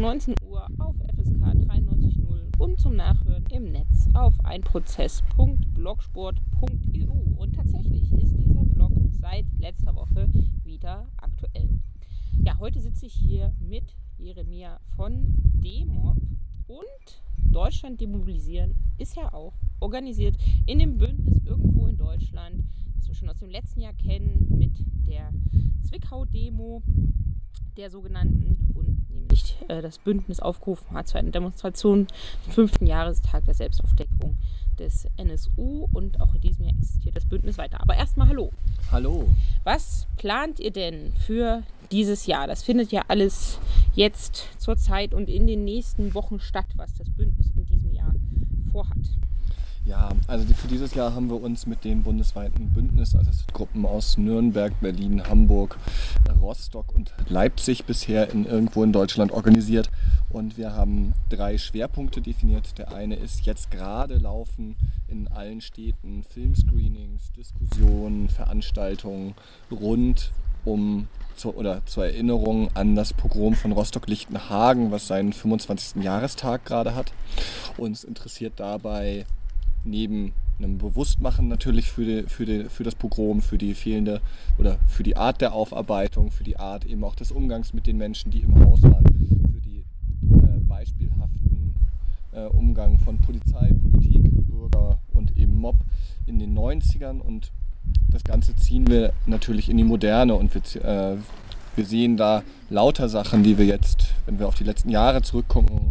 19 Uhr auf FSK 93.0 und zum Nachhören im Netz auf einprozess.blogsport.eu. Und tatsächlich ist dieser Blog seit letzter Woche wieder aktuell. Ja, heute sitze ich hier mit Jeremia von DEMOB und Deutschland demobilisieren ist ja auch organisiert in dem Bündnis irgendwo in Deutschland, das wir schon aus dem letzten Jahr kennen mit der Zwickau-Demo der sogenannten, wo nämlich äh, das Bündnis aufgerufen hat zu einer Demonstration zum fünften Jahrestag der Selbstaufdeckung des NSU und auch in diesem Jahr existiert das Bündnis weiter. Aber erstmal hallo. Hallo. Was plant ihr denn für dieses Jahr? Das findet ja alles jetzt zur Zeit und in den nächsten Wochen statt, was das Bündnis in diesem Jahr vorhat. Ja, also für dieses Jahr haben wir uns mit dem bundesweiten Bündnis, also es sind Gruppen aus Nürnberg, Berlin, Hamburg, Rostock und Leipzig bisher in, irgendwo in Deutschland organisiert. Und wir haben drei Schwerpunkte definiert. Der eine ist jetzt gerade laufen in allen Städten Filmscreenings, Diskussionen, Veranstaltungen rund um zu, oder zur Erinnerung an das Pogrom von Rostock-Lichtenhagen, was seinen 25. Jahrestag gerade hat. Uns interessiert dabei neben einem Bewusstmachen natürlich für, die, für, die, für das Pogrom, für die fehlende oder für die Art der Aufarbeitung, für die Art eben auch des Umgangs mit den Menschen, die im Haus waren, für die äh, beispielhaften äh, Umgang von Polizei, Politik, Bürger und eben Mob in den 90ern und das Ganze ziehen wir natürlich in die Moderne und wir, äh, wir sehen da lauter Sachen, die wir jetzt, wenn wir auf die letzten Jahre zurückgucken,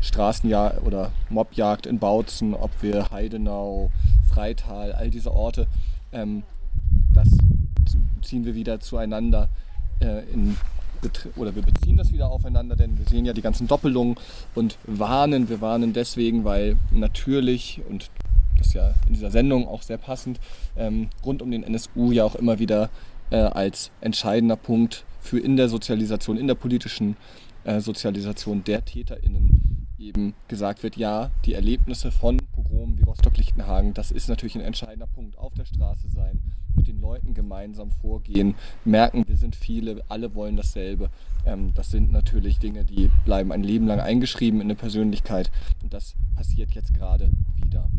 Straßenjagd oder Mobjagd in Bautzen, ob wir Heidenau, Freital, all diese Orte, ähm, das ziehen wir wieder zueinander äh, in oder wir beziehen das wieder aufeinander, denn wir sehen ja die ganzen Doppelungen und warnen. Wir warnen deswegen, weil natürlich, und das ist ja in dieser Sendung auch sehr passend, ähm, rund um den NSU ja auch immer wieder äh, als entscheidender Punkt für in der Sozialisation, in der politischen äh, Sozialisation der TäterInnen eben gesagt wird, ja, die Erlebnisse von Pogromen wie Rostock-Lichtenhagen, das ist natürlich ein entscheidender Punkt. Auf der Straße sein, mit den Leuten gemeinsam vorgehen, merken, wir sind viele, alle wollen dasselbe. Ähm, das sind natürlich Dinge, die bleiben ein Leben lang eingeschrieben in eine Persönlichkeit. Und das passiert jetzt gerade wieder.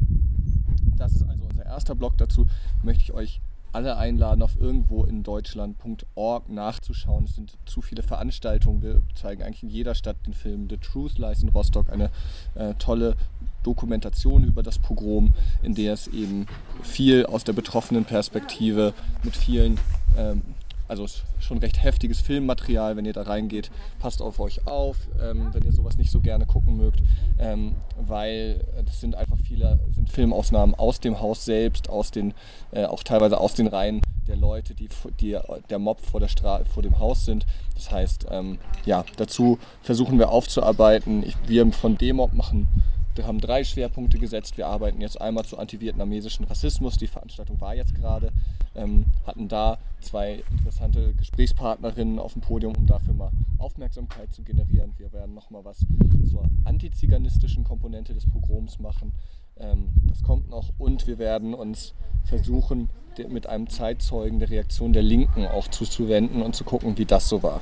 Das ist also unser erster Block dazu. Möchte ich euch alle einladen, auf irgendwo in Deutschland.org nachzuschauen. Es sind zu viele Veranstaltungen. Wir zeigen eigentlich in jeder Stadt den Film The Truth Lies in Rostock, eine äh, tolle Dokumentation über das Pogrom, in der es eben viel aus der betroffenen Perspektive mit vielen ähm, also schon recht heftiges Filmmaterial, wenn ihr da reingeht. Passt auf euch auf, ähm, wenn ihr sowas nicht so gerne gucken mögt, ähm, weil das sind einfach viele Filmausnahmen aus dem Haus selbst, aus den, äh, auch teilweise aus den Reihen der Leute, die, die der Mob vor, der Stra vor dem Haus sind. Das heißt, ähm, ja, dazu versuchen wir aufzuarbeiten. Ich, wir von D-Mob machen wir haben drei Schwerpunkte gesetzt. Wir arbeiten jetzt einmal zu antivietnamesischen Rassismus. Die Veranstaltung war jetzt gerade. Ähm, hatten da zwei interessante Gesprächspartnerinnen auf dem Podium, um dafür mal Aufmerksamkeit zu generieren. Wir werden nochmal was zur antiziganistischen Komponente des Pogroms machen. Ähm, das kommt noch. Und wir werden uns versuchen, mit einem Zeitzeugen der Reaktion der Linken auch zuzuwenden und zu gucken, wie das so war.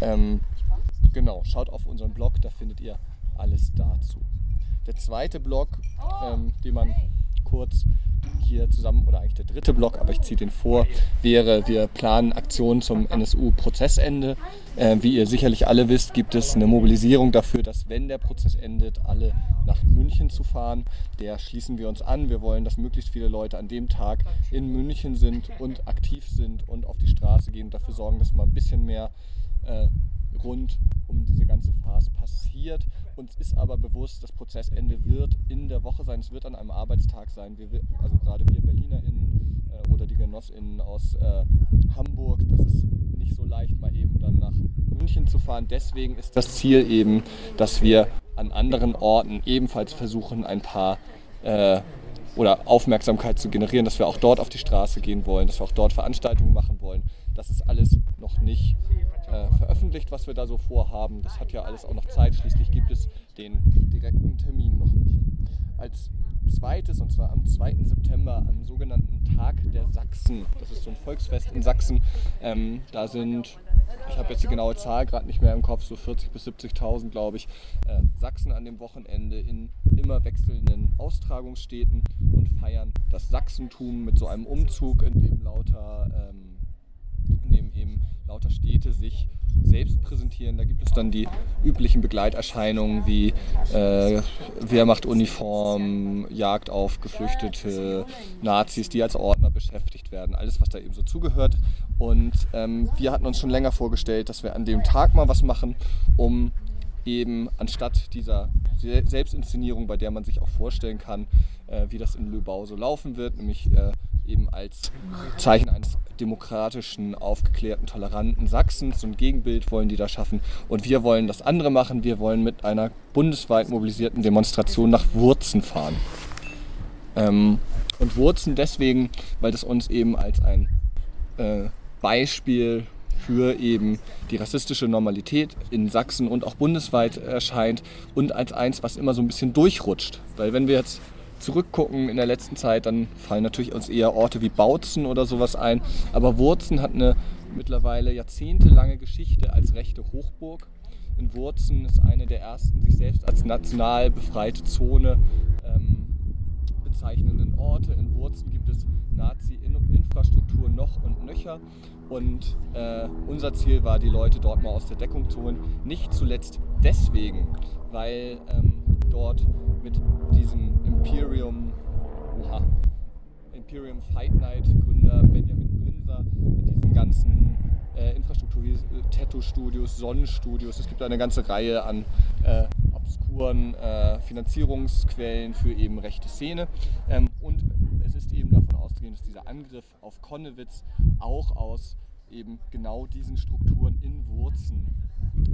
Ähm, genau, schaut auf unseren Blog, da findet ihr alles dazu. Der zweite Block, ähm, den man kurz hier zusammen, oder eigentlich der dritte Block, aber ich ziehe den vor, wäre, wir planen Aktionen zum NSU-Prozessende. Äh, wie ihr sicherlich alle wisst, gibt es eine Mobilisierung dafür, dass wenn der Prozess endet, alle nach München zu fahren. Der schließen wir uns an. Wir wollen, dass möglichst viele Leute an dem Tag in München sind und aktiv sind und auf die Straße gehen und dafür sorgen, dass mal ein bisschen mehr äh, rund um diese ganze Phase passiert. Uns ist aber bewusst, das Prozessende wird in der Woche sein, es wird an einem Arbeitstag sein. Wir, also gerade wir BerlinerInnen äh, oder die GenossInnen aus äh, Hamburg, das ist nicht so leicht, mal eben dann nach München zu fahren. Deswegen ist das Ziel eben, dass wir an anderen Orten ebenfalls versuchen, ein paar äh, oder Aufmerksamkeit zu generieren, dass wir auch dort auf die Straße gehen wollen, dass wir auch dort Veranstaltungen machen wollen. Das ist alles noch nicht äh, veröffentlicht, was wir da so vorhaben. Das hat ja alles auch noch Zeit. Schließlich gibt es den direkten Termin noch nicht. Als zweites, und zwar am 2. September, am sogenannten Tag der Sachsen. Das ist so ein Volksfest in Sachsen. Ähm, da sind ich habe jetzt die genaue Zahl gerade nicht mehr im Kopf, so 40.000 bis 70.000, glaube ich, äh, Sachsen an dem Wochenende in immer wechselnden Austragungsstädten und feiern das Sachsentum mit so einem Umzug, in dem lauter, ähm, in dem eben lauter Städte sich selbst präsentieren. Da gibt es dann die üblichen Begleiterscheinungen wie äh, Wehrmachtuniform, Jagd auf Geflüchtete, Nazis, die als Ordner beschäftigt werden, alles was da eben so zugehört. Und ähm, wir hatten uns schon länger vorgestellt, dass wir an dem Tag mal was machen, um eben anstatt dieser Selbstinszenierung, bei der man sich auch vorstellen kann, äh, wie das in Löbau so laufen wird, nämlich äh, eben als Zeichen eines demokratischen, aufgeklärten, toleranten Sachsens. So ein Gegenbild wollen die da schaffen. Und wir wollen das andere machen. Wir wollen mit einer bundesweit mobilisierten Demonstration nach Wurzen fahren. Ähm, und Wurzen deswegen, weil das uns eben als ein äh, Beispiel für eben die rassistische Normalität in Sachsen und auch bundesweit erscheint und als eins, was immer so ein bisschen durchrutscht. Weil wenn wir jetzt zurückgucken in der letzten Zeit, dann fallen natürlich uns eher Orte wie Bautzen oder sowas ein. Aber Wurzen hat eine mittlerweile jahrzehntelange Geschichte als rechte Hochburg. In Wurzen ist eine der ersten sich selbst als national befreite Zone bezeichnenden Orte. In Wurzen gibt es Nazi-Infrastruktur noch und nöcher. Und äh, unser Ziel war, die Leute dort mal aus der Deckung zu holen. Nicht zuletzt deswegen, weil ähm, dort mit diesem Imperium, oha, Imperium Fight Night Gründer Benjamin Brinser, mit diesen ganzen äh, Infrastruktur Tattoo-Studios, Sonnenstudios. Es gibt eine ganze Reihe an äh, obskuren äh, Finanzierungsquellen für eben rechte Szene. Ähm, und es ist eben davon auszugehen, dass dieser Angriff auf Konnewitz auch aus eben genau diesen Strukturen in Wurzen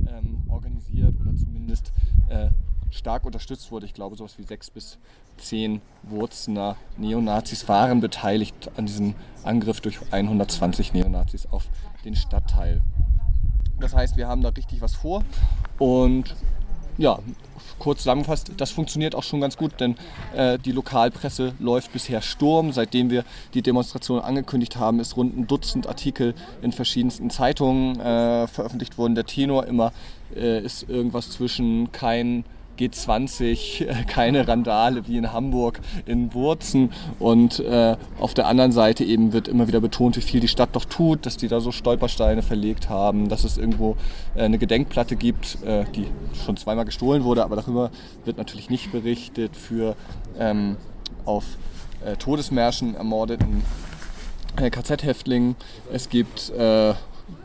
ähm, organisiert oder zumindest äh, stark unterstützt wurde. Ich glaube, sowas wie sechs bis zehn Wurzener Neonazis waren beteiligt an diesem Angriff durch 120 Neonazis auf den Stadtteil. Das heißt, wir haben da richtig was vor und ja, kurz zusammengefasst, das funktioniert auch schon ganz gut, denn äh, die Lokalpresse läuft bisher Sturm. Seitdem wir die Demonstration angekündigt haben, ist rund ein Dutzend Artikel in verschiedensten Zeitungen äh, veröffentlicht worden. Der Tenor immer äh, ist irgendwas zwischen kein G20 äh, keine Randale wie in Hamburg in Wurzen und äh, auf der anderen Seite eben wird immer wieder betont, wie viel die Stadt doch tut, dass die da so Stolpersteine verlegt haben, dass es irgendwo äh, eine Gedenkplatte gibt, äh, die schon zweimal gestohlen wurde, aber darüber wird natürlich nicht berichtet für ähm, auf äh, Todesmärschen ermordeten äh, KZ-Häftlingen. Es gibt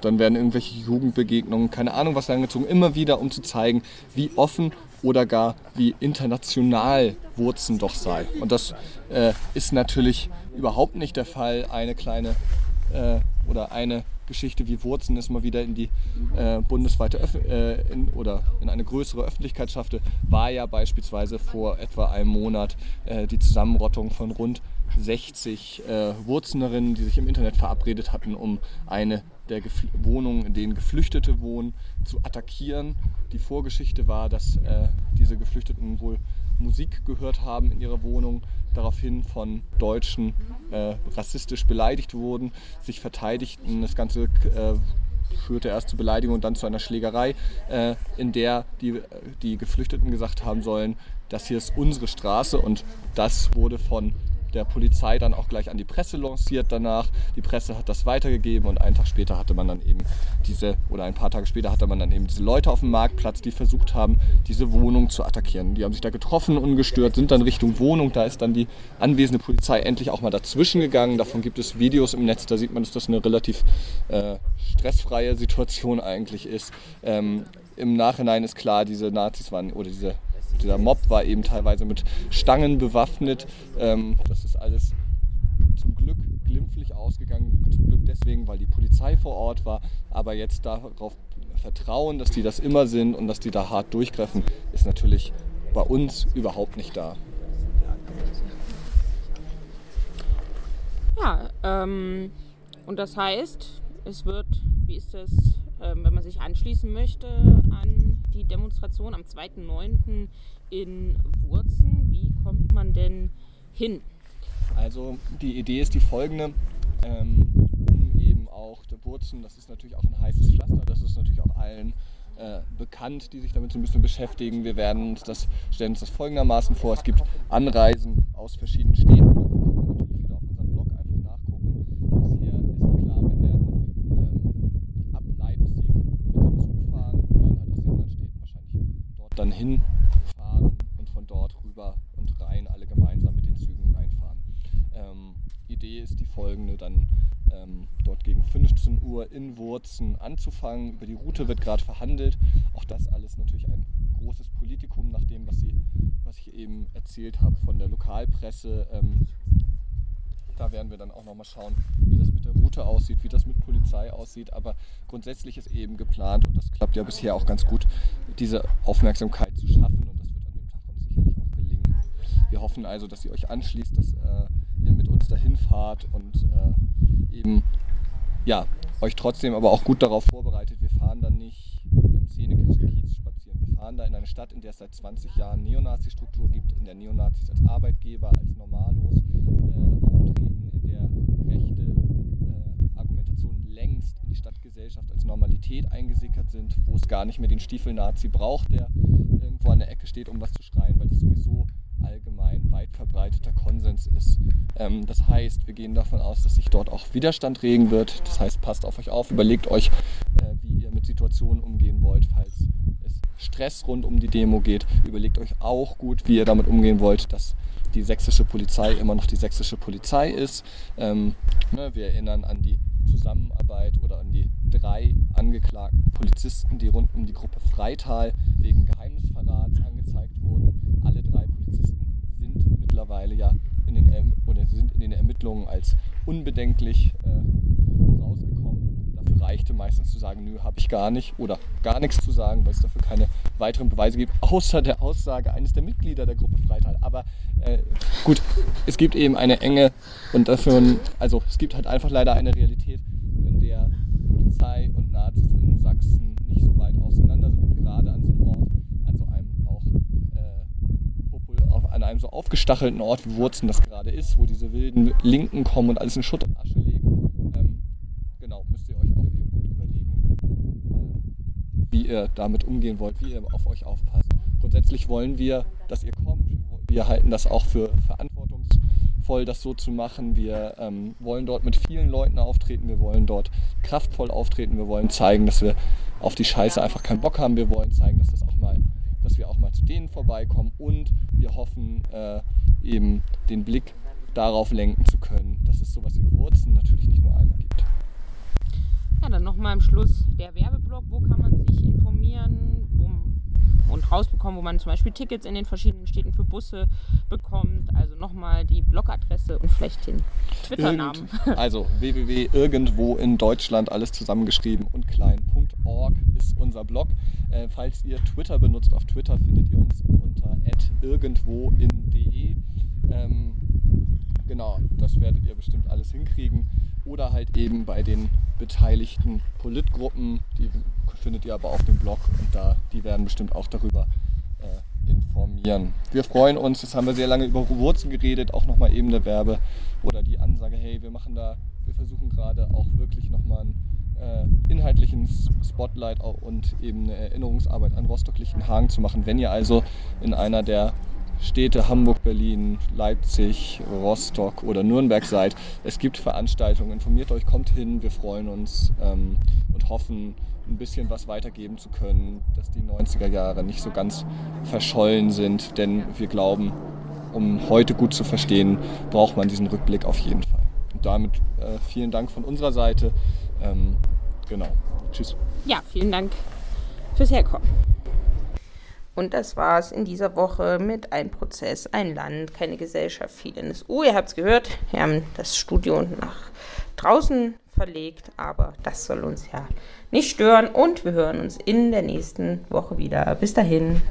dann werden irgendwelche Jugendbegegnungen, keine Ahnung was herangezogen, immer wieder, um zu zeigen, wie offen oder gar wie international Wurzen doch sei. Und das äh, ist natürlich überhaupt nicht der Fall. Eine kleine äh, oder eine Geschichte wie Wurzen ist mal wieder in die äh, bundesweite Öf äh, in, oder in eine größere Öffentlichkeit schaffte, war ja beispielsweise vor etwa einem Monat äh, die Zusammenrottung von rund 60 äh, Wurzenerinnen, die sich im Internet verabredet hatten, um eine der Gefl Wohnungen, in denen Geflüchtete wohnen, zu attackieren. Die Vorgeschichte war, dass äh, diese Geflüchteten wohl Musik gehört haben in ihrer Wohnung, daraufhin von Deutschen äh, rassistisch beleidigt wurden, sich verteidigten. Das Ganze äh, führte erst zu Beleidigung und dann zu einer Schlägerei, äh, in der die, die Geflüchteten gesagt haben sollen, das hier ist unsere Straße und das wurde von der Polizei dann auch gleich an die Presse lanciert danach. Die Presse hat das weitergegeben und einen Tag später hatte man dann eben diese, oder ein paar Tage später hatte man dann eben diese Leute auf dem Marktplatz, die versucht haben, diese Wohnung zu attackieren. Die haben sich da getroffen, ungestört, sind dann Richtung Wohnung. Da ist dann die anwesende Polizei endlich auch mal dazwischen gegangen. Davon gibt es Videos im Netz, da sieht man, dass das eine relativ äh, stressfreie Situation eigentlich ist. Ähm, Im Nachhinein ist klar, diese Nazis waren, oder diese dieser Mob war eben teilweise mit Stangen bewaffnet. Ähm, das ist alles zum Glück glimpflich ausgegangen. Zum Glück deswegen, weil die Polizei vor Ort war. Aber jetzt darauf vertrauen, dass die das immer sind und dass die da hart durchgreifen, ist natürlich bei uns überhaupt nicht da. Ja, ähm, und das heißt, es wird, wie ist das, ähm, wenn man sich anschließen möchte an die Demonstration am 2.9. in Wurzen. Wie kommt man denn hin? Also die Idee ist die folgende, ähm, um eben auch Wurzen, das ist natürlich auch ein heißes Pflaster, das ist natürlich auch allen äh, bekannt, die sich damit so ein bisschen beschäftigen. Wir werden uns das, stellen uns das folgendermaßen vor. Es gibt Anreisen aus verschiedenen Städten. Da kann man natürlich wieder auf unserem Blog einfach nachgucken. Bisher ist klar, wir werden ähm, ab Leipzig mit dem Zug fahren und werden halt aus den anderen Städten wahrscheinlich dort dann hinfahren und von dort rüber und rein alle gemeinsam mit den Zügen reinfahren. Ähm, Idee ist die folgende, dann ähm, dort gegen 15 Uhr in Wurzen anzufangen. Über die Route wird gerade verhandelt. Auch das alles natürlich ein großes Politikum, nach dem, was, Sie, was ich eben erzählt habe von der Lokalpresse. Ähm, da werden wir dann auch nochmal schauen, wie das mit der Route aussieht, wie das mit Polizei aussieht. Aber grundsätzlich ist eben geplant, und das klappt ja bisher auch ganz gut, diese Aufmerksamkeit zu schaffen. Und das wird an dem Tag uns sicherlich auch gelingen. Wir hoffen also, dass ihr euch anschließt, dass äh, ihr mit uns dahin fahrt und äh, eben ja, euch trotzdem aber auch gut darauf vorbereitet. Wir fahren dann nicht im Szenekiez spazieren. Wir fahren da in eine Stadt, in der es seit 20 Jahren Neonazi-Struktur gibt, in der Neonazis als Arbeitgeber, als Normalos äh, auftreten, in der rechte äh, Argumentation längst Stadtgesellschaft als Normalität eingesickert sind, wo es gar nicht mehr den Stiefel-Nazi braucht, der irgendwo an der Ecke steht, um was zu schreien, weil das sowieso allgemein weit verbreiteter Konsens ist. Ähm, das heißt, wir gehen davon aus, dass sich dort auch Widerstand regen wird. Das heißt, passt auf euch auf, überlegt euch, äh, wie ihr mit Situationen umgehen wollt, falls es Stress rund um die Demo geht. Überlegt euch auch gut, wie ihr damit umgehen wollt, dass die sächsische Polizei immer noch die sächsische Polizei ist. Ähm, ne, wir erinnern an die Zusammenarbeit oder an die drei angeklagten Polizisten, die rund um die Gruppe Freital wegen Geheimnisverrats angezeigt wurden. Alle drei Polizisten sind mittlerweile ja in den, erm-, oder sind in den Ermittlungen als unbedenklich äh. Reichte meistens zu sagen, nö, habe ich gar nicht oder gar nichts zu sagen, weil es dafür keine weiteren Beweise gibt, außer der Aussage eines der Mitglieder der Gruppe Freital. Aber äh, gut, es gibt eben eine enge und dafür, also es gibt halt einfach leider eine Realität, in der Polizei und Nazis in Sachsen nicht so weit auseinander sind gerade an so einem Ort, an so einem auch äh, an einem so aufgestachelten Ort wie Wurzen das gerade ist, wo diese wilden Linken kommen und alles in Schutt und Asche legen. Ähm, genau, müsst ihr euch auch eben gut überlegen, äh, wie ihr damit umgehen wollt, wie ihr auf euch aufpasst. Grundsätzlich wollen wir, dass ihr kommt. Wir halten das auch für verantwortungsvoll, das so zu machen. Wir ähm, wollen dort mit vielen Leuten auftreten. Wir wollen dort kraftvoll auftreten. Wir wollen zeigen, dass wir auf die Scheiße einfach keinen Bock haben. Wir wollen zeigen, dass das auch mal, dass wir auch mal zu denen vorbeikommen. Und wir hoffen äh, eben den Blick darauf lenken zu können, dass es sowas wie Wurzen natürlich nicht nur einmal gibt. Ja, dann nochmal am Schluss der Werbeblock. Wo kann man sich informieren wo, und rausbekommen, wo man zum Beispiel Tickets in den verschiedenen Städten für Busse bekommt? Also nochmal die Blogadresse und vielleicht den Twitter-Namen. Also www.irgendwo in Deutschland, alles zusammengeschrieben und klein.org ist unser Blog. Äh, falls ihr Twitter benutzt, auf Twitter findet ihr uns unter irgendwoin.de. Ähm, genau, das werdet ihr bestimmt alles hinkriegen. Oder halt eben bei den beteiligten Politgruppen, die findet ihr aber auf dem Blog und da, die werden bestimmt auch darüber äh, informieren. Wir freuen uns, jetzt haben wir sehr lange über Wurzeln geredet, auch nochmal eben der Werbe oder die Ansage, hey, wir machen da, wir versuchen gerade auch wirklich nochmal einen äh, inhaltlichen Spotlight und eben eine Erinnerungsarbeit an Rostock-Lichtenhagen zu machen. Wenn ihr also in einer der Städte Hamburg, Berlin, Leipzig, Rostock oder Nürnberg seid. Es gibt Veranstaltungen, informiert euch, kommt hin, wir freuen uns ähm, und hoffen, ein bisschen was weitergeben zu können, dass die 90er Jahre nicht so ganz verschollen sind, denn wir glauben, um heute gut zu verstehen, braucht man diesen Rückblick auf jeden Fall. Und damit äh, vielen Dank von unserer Seite. Ähm, genau. Tschüss. Ja, vielen Dank fürs Herkommen. Und das war's in dieser Woche mit Ein Prozess, ein Land, keine Gesellschaft, viel NSU. Ihr habt es gehört, wir haben das Studio nach draußen verlegt, aber das soll uns ja nicht stören und wir hören uns in der nächsten Woche wieder. Bis dahin.